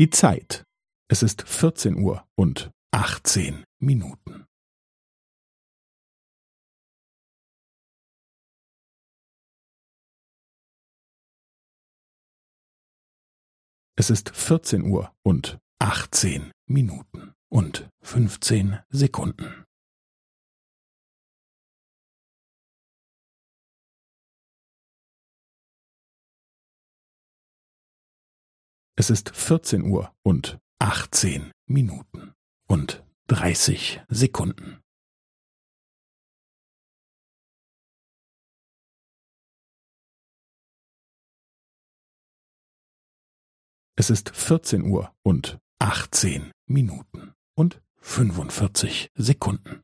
Die Zeit. Es ist vierzehn Uhr und achtzehn Minuten. Es ist vierzehn Uhr und achtzehn Minuten und fünfzehn Sekunden. Es ist vierzehn Uhr und achtzehn Minuten und dreißig Sekunden. Es ist vierzehn Uhr und achtzehn Minuten und fünfundvierzig Sekunden.